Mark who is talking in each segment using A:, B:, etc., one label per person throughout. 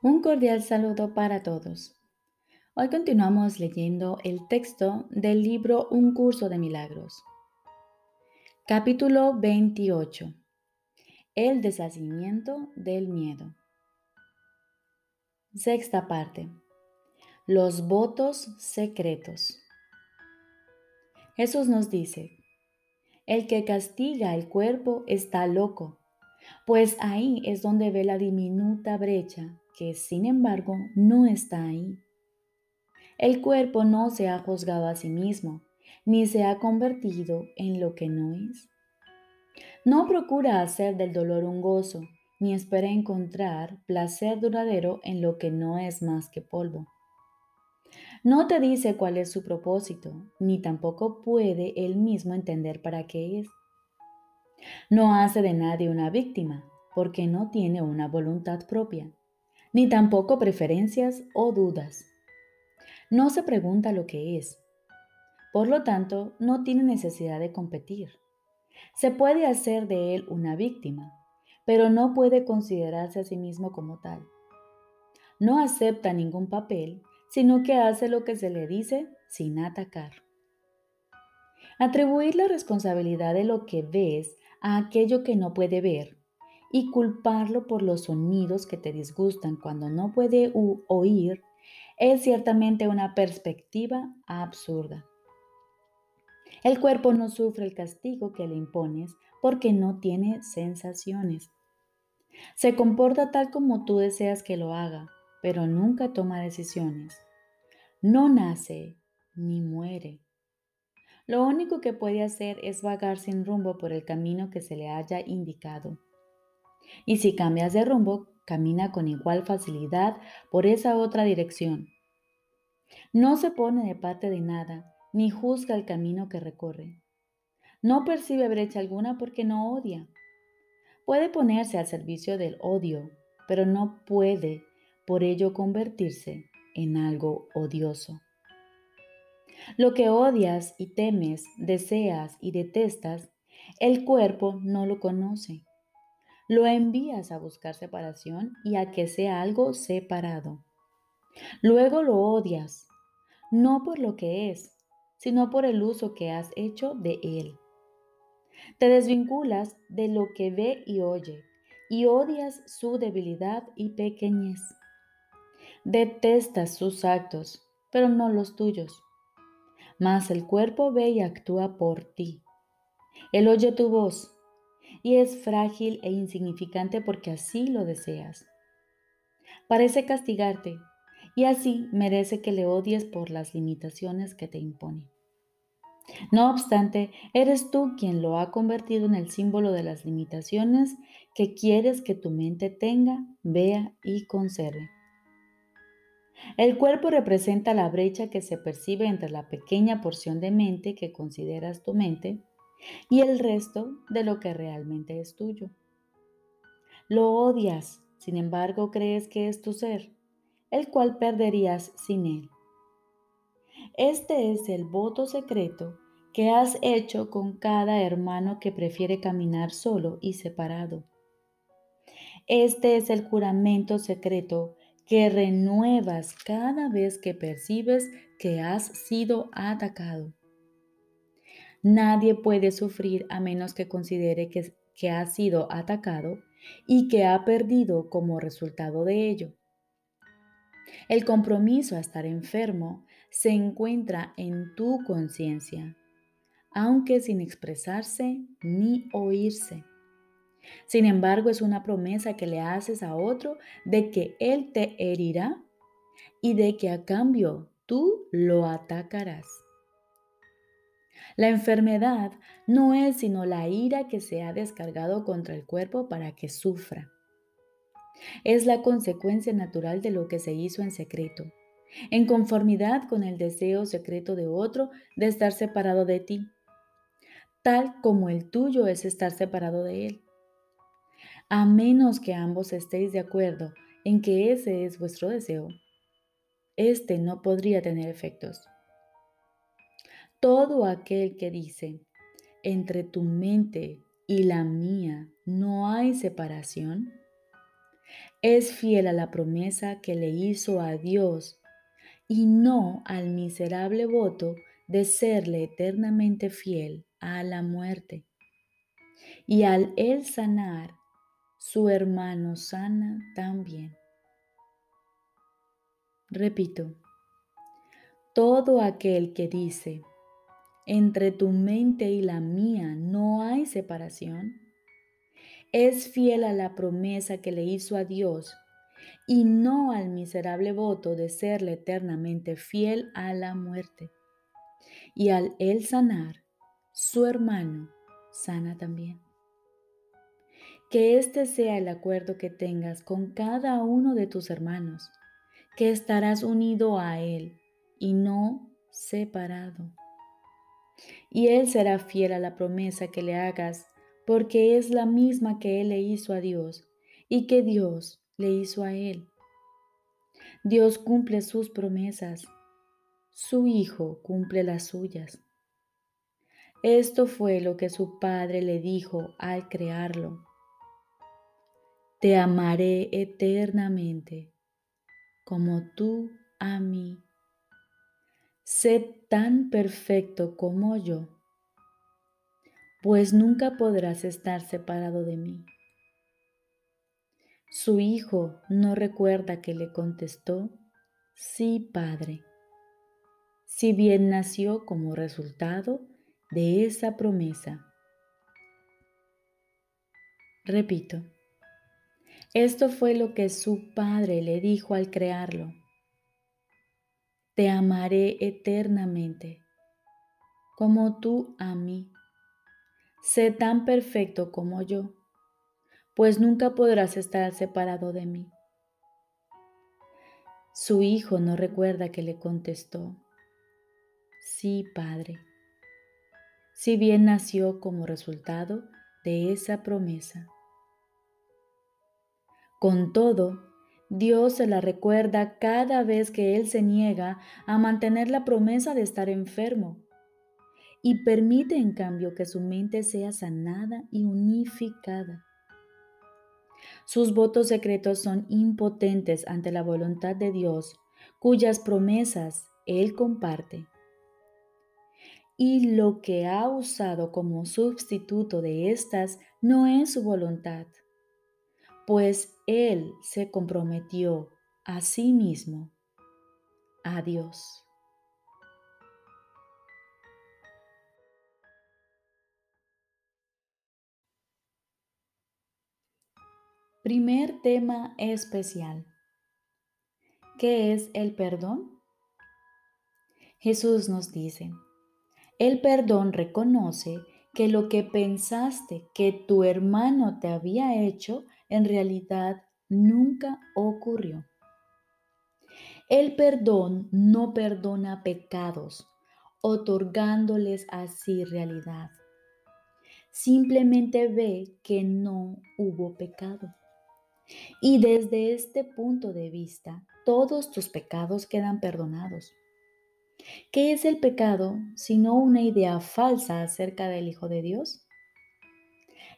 A: Un cordial saludo para todos. Hoy continuamos leyendo el texto del libro Un curso de milagros. Capítulo 28. El deshacimiento del miedo. Sexta parte. Los votos secretos. Jesús nos dice, el que castiga el cuerpo está loco, pues ahí es donde ve la diminuta brecha que sin embargo no está ahí. El cuerpo no se ha juzgado a sí mismo, ni se ha convertido en lo que no es. No procura hacer del dolor un gozo, ni espera encontrar placer duradero en lo que no es más que polvo. No te dice cuál es su propósito, ni tampoco puede él mismo entender para qué es. No hace de nadie una víctima, porque no tiene una voluntad propia ni tampoco preferencias o dudas. No se pregunta lo que es. Por lo tanto, no tiene necesidad de competir. Se puede hacer de él una víctima, pero no puede considerarse a sí mismo como tal. No acepta ningún papel, sino que hace lo que se le dice sin atacar. Atribuir la responsabilidad de lo que ves a aquello que no puede ver y culparlo por los sonidos que te disgustan cuando no puede oír es ciertamente una perspectiva absurda. El cuerpo no sufre el castigo que le impones porque no tiene sensaciones. Se comporta tal como tú deseas que lo haga, pero nunca toma decisiones. No nace ni muere. Lo único que puede hacer es vagar sin rumbo por el camino que se le haya indicado. Y si cambias de rumbo, camina con igual facilidad por esa otra dirección. No se pone de parte de nada, ni juzga el camino que recorre. No percibe brecha alguna porque no odia. Puede ponerse al servicio del odio, pero no puede por ello convertirse en algo odioso. Lo que odias y temes, deseas y detestas, el cuerpo no lo conoce lo envías a buscar separación y a que sea algo separado. Luego lo odias, no por lo que es, sino por el uso que has hecho de él. Te desvinculas de lo que ve y oye y odias su debilidad y pequeñez. Detestas sus actos, pero no los tuyos. Mas el cuerpo ve y actúa por ti. Él oye tu voz, y es frágil e insignificante porque así lo deseas. Parece castigarte y así merece que le odies por las limitaciones que te impone. No obstante, eres tú quien lo ha convertido en el símbolo de las limitaciones que quieres que tu mente tenga, vea y conserve. El cuerpo representa la brecha que se percibe entre la pequeña porción de mente que consideras tu mente y el resto de lo que realmente es tuyo. Lo odias, sin embargo crees que es tu ser, el cual perderías sin él. Este es el voto secreto que has hecho con cada hermano que prefiere caminar solo y separado. Este es el juramento secreto que renuevas cada vez que percibes que has sido atacado. Nadie puede sufrir a menos que considere que, ha sido atacado y que ha perdido como resultado de ello. El compromiso a estar enfermo se encuentra en tu conciencia, aunque sin expresarse ni oírse. Sin embargo, es una promesa que le haces a otro de que él te herirá y de que a cambio tú lo atacarás. La enfermedad no es sino la ira que se ha descargado contra el cuerpo para que sufra. Es la consecuencia natural de lo que se hizo en secreto, en conformidad con el deseo secreto de otro de estar separado de ti, tal como el tuyo es estar separado de él. A menos que ambos estéis de acuerdo en que ese es vuestro deseo, este no podría tener efectos. Todo aquel que dice, entre tu mente y la mía no hay separación, es fiel a la promesa que le hizo a Dios y no al miserable voto de serle eternamente fiel a la muerte. Y al él sanar, su hermano sana también. Repito, todo aquel que dice, entre tu mente y la mía no hay separación, es fiel a la promesa que le hizo a Dios y no al miserable voto de serle eternamente fiel a la muerte. Y al él sanar, su hermano sana también. Que este sea el acuerdo que tengas con cada uno de tus hermanos, que estarás unido a él y no separado. Y él será fiel a la promesa que le hagas, porque es la misma que él le hizo a Dios y que Dios le hizo a él. Dios cumple sus promesas, su Hijo cumple las suyas. Esto fue lo que su Padre le dijo al crearlo. Te amaré eternamente, como tú a mí. Sé tan perfecto como yo, pues nunca podrás estar separado de mí. Su hijo no recuerda que le contestó, sí, Padre, si bien nació como resultado de esa promesa. Repito, esto fue lo que su Padre le dijo al crearlo. Te amaré eternamente, como tú a mí. Sé tan perfecto como yo pues nunca podrás estar separado de mí. Su hijo no recuerda que le contestó, sí, Padre, si bien nació como resultado de esa promesa. Con todo, Dios se la recuerda cada vez que Él se niega a mantener la promesa de estar enfermo y permite en cambio que su mente sea sanada y unificada. Sus votos secretos son impotentes ante la voluntad de Dios, cuyas promesas Él comparte. Y lo que ha usado como sustituto de estas no es su voluntad, pues Él se comprometió a sí mismo, a Dios. Primer tema especial. ¿Qué es el perdón? Jesús nos dice, el perdón reconoce que lo que pensaste que tu hermano te había hecho en realidad nunca ocurrió. El perdón no perdona pecados, otorgándoles así realidad. Simplemente ve que no hubo pecado. Y desde este punto de vista, todos tus pecados quedan perdonados. ¿Qué es el pecado sino una idea falsa acerca del Hijo de Dios?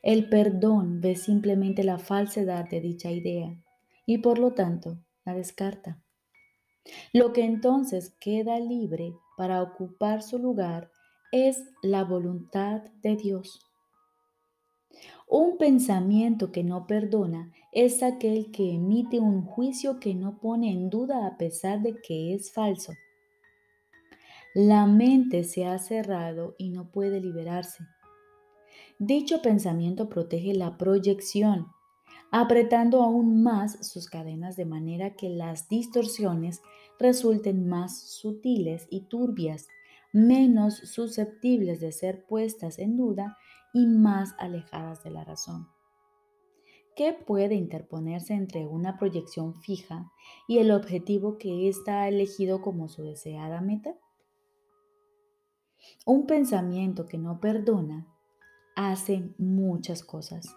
A: El perdón ve simplemente la falsedad de dicha idea y por lo tanto la descarta. Lo que entonces queda libre para ocupar su lugar es la voluntad de Dios. Un pensamiento que no perdona es aquel que emite un juicio que no pone en duda a pesar de que es falso. La mente se ha cerrado y no puede liberarse. Dicho pensamiento protege la proyección, apretando aún más sus cadenas de manera que las distorsiones resulten más sutiles y turbias, menos susceptibles de ser puestas en duda y más alejadas de la razón. ¿Qué puede interponerse entre una proyección fija y el objetivo que ésta ha elegido como su deseada meta? Un pensamiento que no perdona hace muchas cosas.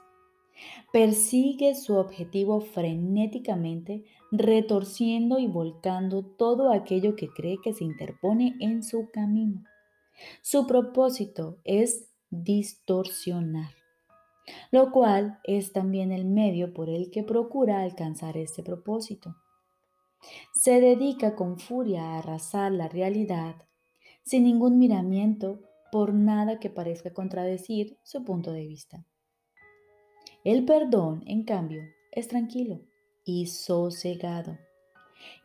A: Persigue su objetivo frenéticamente, retorciendo y volcando todo aquello que cree que se interpone en su camino. Su propósito es distorsionar, lo cual es también el medio por el que procura alcanzar este propósito. Se dedica con furia a arrasar la realidad sin ningún miramiento por nada que parezca contradecir su punto de vista. El perdón, en cambio, es tranquilo y sosegado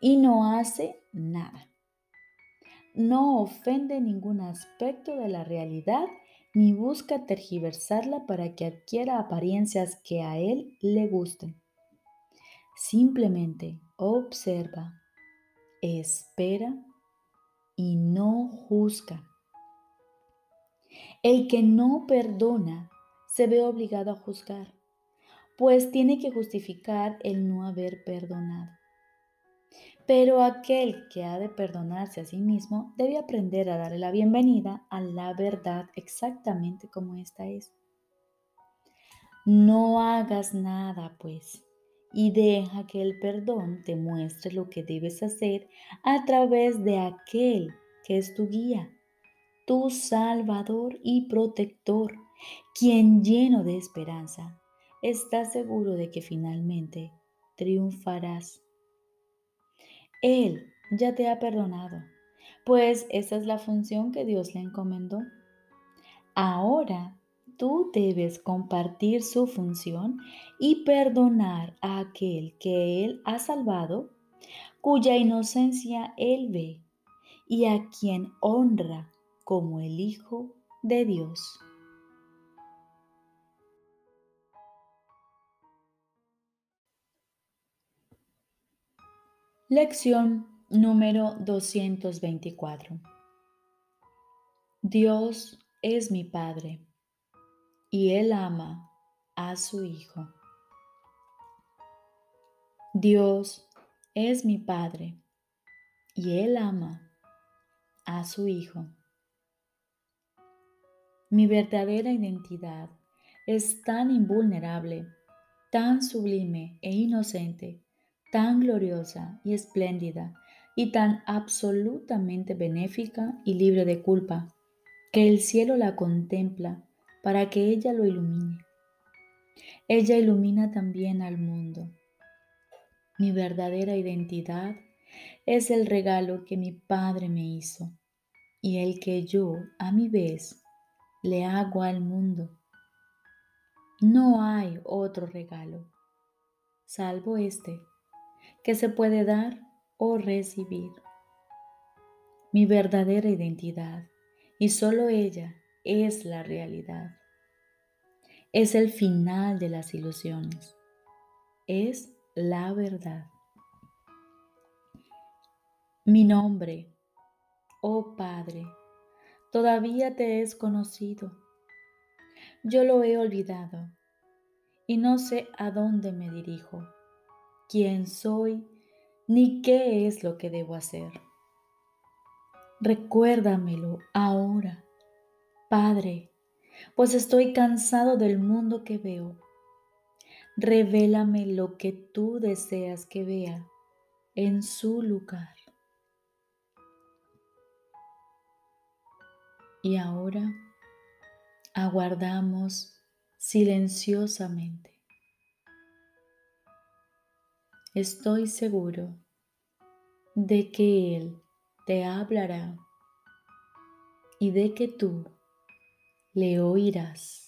A: y no hace nada. No ofende ningún aspecto de la realidad ni busca tergiversarla para que adquiera apariencias que a él le gusten. Simplemente observa, espera y no juzga. El que no perdona se ve obligado a juzgar, pues tiene que justificar el no haber perdonado. Pero aquel que ha de perdonarse a sí mismo debe aprender a darle la bienvenida a la verdad exactamente como esta es. No hagas nada, pues, y deja que el perdón te muestre lo que debes hacer a través de aquel que es tu guía, tu salvador y protector, quien lleno de esperanza está seguro de que finalmente triunfarás. Él ya te ha perdonado, pues esa es la función que Dios le encomendó. Ahora tú debes compartir su función y perdonar a aquel que Él ha salvado, cuya inocencia Él ve y a quien honra como el Hijo de Dios. Lección número 224. Dios es mi Padre y Él ama a su Hijo. Dios es mi Padre y Él ama a su Hijo. Mi verdadera identidad es tan invulnerable, tan sublime e inocente tan gloriosa y espléndida y tan absolutamente benéfica y libre de culpa, que el cielo la contempla para que ella lo ilumine. Ella ilumina también al mundo. Mi verdadera identidad es el regalo que mi Padre me hizo y el que yo, a mi vez, le hago al mundo. No hay otro regalo, salvo este que se puede dar o recibir. Mi verdadera identidad, y solo ella, es la realidad. Es el final de las ilusiones. Es la verdad. Mi nombre, oh Padre, todavía te es conocido. Yo lo he olvidado y no sé a dónde me dirijo quién soy ni qué es lo que debo hacer. Recuérdamelo ahora, Padre, pues estoy cansado del mundo que veo. Revélame lo que tú deseas que vea en su lugar. Y ahora aguardamos silenciosamente estoy seguro de que Él te hablará y de que tú le oirás.